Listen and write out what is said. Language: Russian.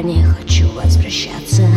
Я не хочу возвращаться.